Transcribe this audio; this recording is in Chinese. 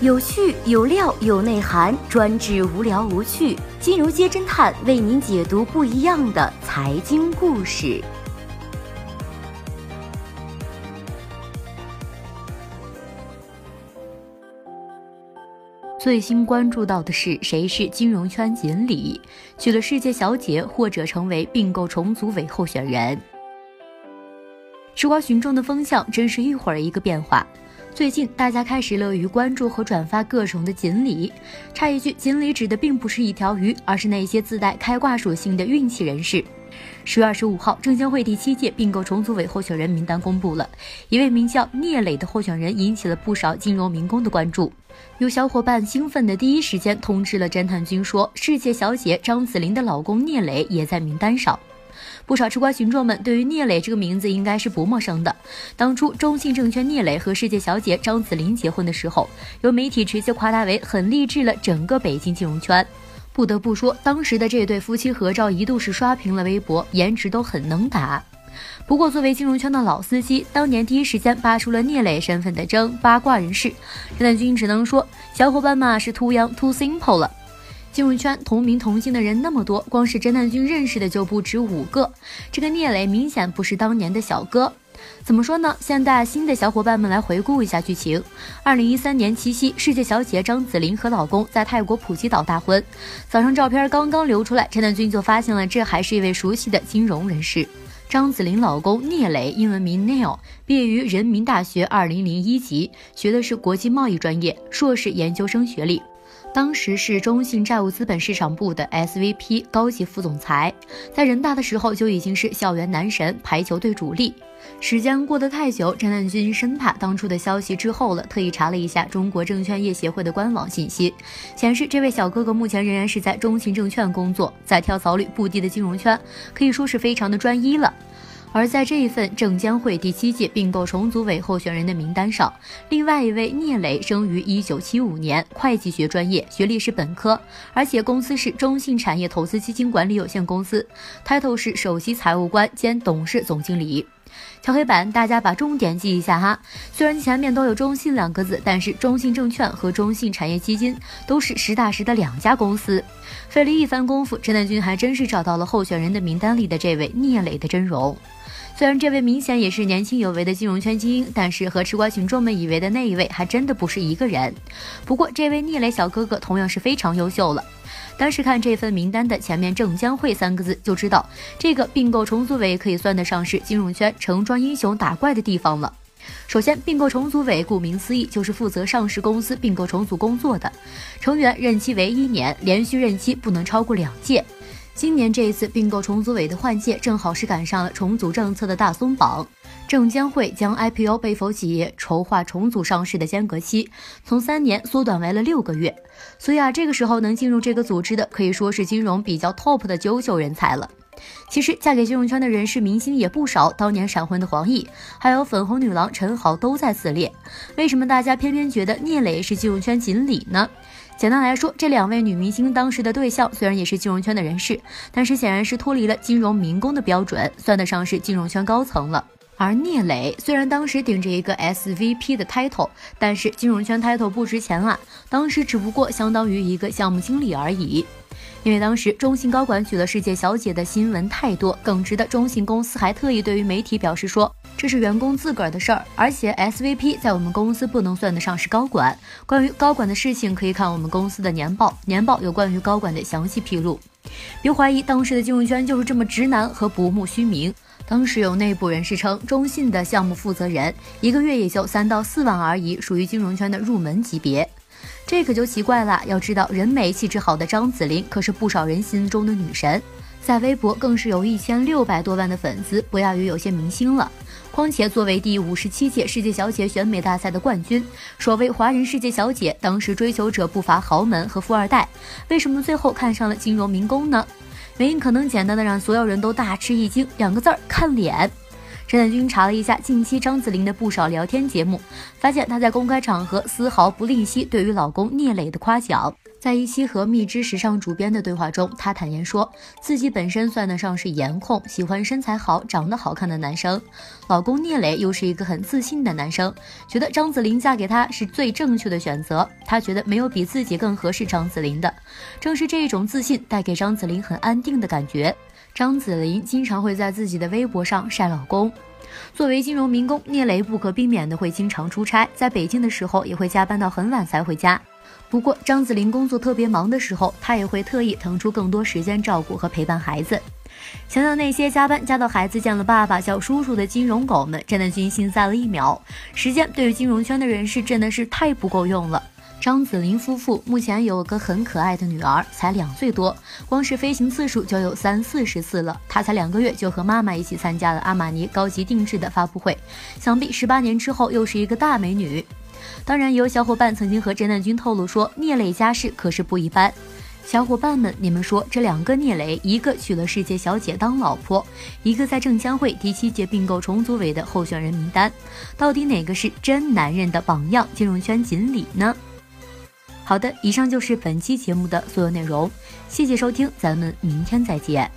有趣有料有内涵，专治无聊无趣。金融街侦探为您解读不一样的财经故事。最新关注到的是谁是金融圈锦鲤，娶了世界小姐或者成为并购重组委候选人。吃瓜群众的风向真是一会儿一个变化。最近大家开始乐于关注和转发各种的锦鲤。插一句，锦鲤指的并不是一条鱼，而是那些自带开挂属性的运气人士。十月二十五号，证监会第七届并购重组委候选人名单公布了，一位名叫聂磊的候选人引起了不少金融民工的关注。有小伙伴兴奋的第一时间通知了侦探君，说世界小姐张子琳的老公聂磊也在名单上。不少吃瓜群众们对于聂磊这个名字应该是不陌生的。当初中信证券聂磊和世界小姐张子琳结婚的时候，有媒体直接夸他为很励志了整个北京金融圈。不得不说，当时的这对夫妻合照一度是刷屏了微博，颜值都很能打。不过，作为金融圈的老司机，当年第一时间扒出了聂磊身份的争八卦人士，侦探君只能说，小伙伴们是 too young too simple 了。金融圈同名同姓的人那么多，光是侦探君认识的就不止五个。这个聂磊明显不是当年的小哥。怎么说呢？现在新的小伙伴们来回顾一下剧情：二零一三年七夕，世界小姐张子琳和老公在泰国普吉岛大婚。早上照片刚刚流出来，侦探君就发现了，这还是一位熟悉的金融人士。张子琳老公聂磊，英文名 Neil，毕业于人民大学二零零一级，学的是国际贸易专业，硕士研究生学历。当时是中信债务资本市场部的 SVP 高级副总裁，在人大的时候就已经是校园男神、排球队主力。时间过得太久，陈南军生怕当初的消息滞后了，特意查了一下中国证券业协会的官网信息，显示这位小哥哥目前仍然是在中信证券工作，在跳槽率不低的金融圈，可以说是非常的专一了。而在这一份证监会第七届并购重组委候选人的名单上，另外一位聂磊生于一九七五年，会计学专业，学历是本科，而且公司是中信产业投资基金管理有限公司，title 是首席财务官兼董事总经理。敲黑板，大家把重点记一下哈。虽然前面都有中信两个字，但是中信证券和中信产业基金都是实打实的两家公司。费了一番功夫，侦探君还真是找到了候选人的名单里的这位聂磊的真容。虽然这位明显也是年轻有为的金融圈精英，但是和吃瓜群众们以为的那一位还真的不是一个人。不过，这位聂磊小哥哥同样是非常优秀了。单是看这份名单的前面“证监会”三个字，就知道这个并购重组委可以算得上是金融圈成装英雄打怪的地方了。首先，并购重组委顾名思义就是负责上市公司并购重组工作的，成员任期为一年，连续任期不能超过两届。今年这一次并购重组委的换届，正好是赶上了重组政策的大松绑。证监会将 IPO 被否企业筹划重组上市的间隔期从三年缩短为了六个月，所以啊，这个时候能进入这个组织的，可以说是金融比较 top 的优秀人才了。其实嫁给金融圈的人士明星也不少，当年闪婚的黄奕，还有粉红女郎陈豪都在此列。为什么大家偏偏觉得聂磊是金融圈锦鲤呢？简单来说，这两位女明星当时的对象虽然也是金融圈的人士，但是显然是脱离了金融民工的标准，算得上是金融圈高层了。而聂磊虽然当时顶着一个 SVP 的 title，但是金融圈 title 不值钱啊，当时只不过相当于一个项目经理而已。因为当时中信高管娶了世界小姐的新闻太多，耿直的中信公司还特意对于媒体表示说。这是员工自个儿的事儿，而且 SVP 在我们公司不能算得上是高管。关于高管的事情，可以看我们公司的年报，年报有关于高管的详细披露。别怀疑当时的金融圈就是这么直男和不慕虚名。当时有内部人士称，中信的项目负责人一个月也就三到四万而已，属于金融圈的入门级别。这可就奇怪了。要知道，人美气质好的张子琳可是不少人心中的女神，在微博更是有一千六百多万的粉丝，不亚于有些明星了。况且，作为第五十七届世界小姐选美大赛的冠军，所谓华人世界小姐，当时追求者不乏豪门和富二代。为什么最后看上了金融民工呢？原因可能简单的让所有人都大吃一惊，两个字儿：看脸。侦探君查了一下近期张子琳的不少聊天节目，发现她在公开场合丝毫不吝惜对于老公聂磊的夸奖。在一期和蜜汁时尚主编的对话中，她坦言说自己本身算得上是颜控，喜欢身材好、长得好看的男生。老公聂磊又是一个很自信的男生，觉得张子琳嫁给他是最正确的选择。他觉得没有比自己更合适张子琳的。正是这种自信带给张子琳很安定的感觉。张子琳经常会在自己的微博上晒老公。作为金融民工，聂磊不可避免的会经常出差，在北京的时候也会加班到很晚才回家。不过，张子琳工作特别忙的时候，她也会特意腾出更多时间照顾和陪伴孩子。想想那些加班加到孩子见了爸爸叫叔叔的金融狗们，真的军心塞了一秒。时间对于金融圈的人士真的是太不够用了。张子琳夫妇目前有个很可爱的女儿，才两岁多，光是飞行次数就有三四十次了。她才两个月就和妈妈一起参加了阿玛尼高级定制的发布会，想必十八年之后又是一个大美女。当然，有小伙伴曾经和侦探君透露说，聂磊家世可是不一般。小伙伴们，你们说这两个聂磊，一个娶了世界小姐当老婆，一个在证监会第七届并购重组委的候选人名单，到底哪个是真男人的榜样金融圈锦鲤呢？好的，以上就是本期节目的所有内容，谢谢收听，咱们明天再见。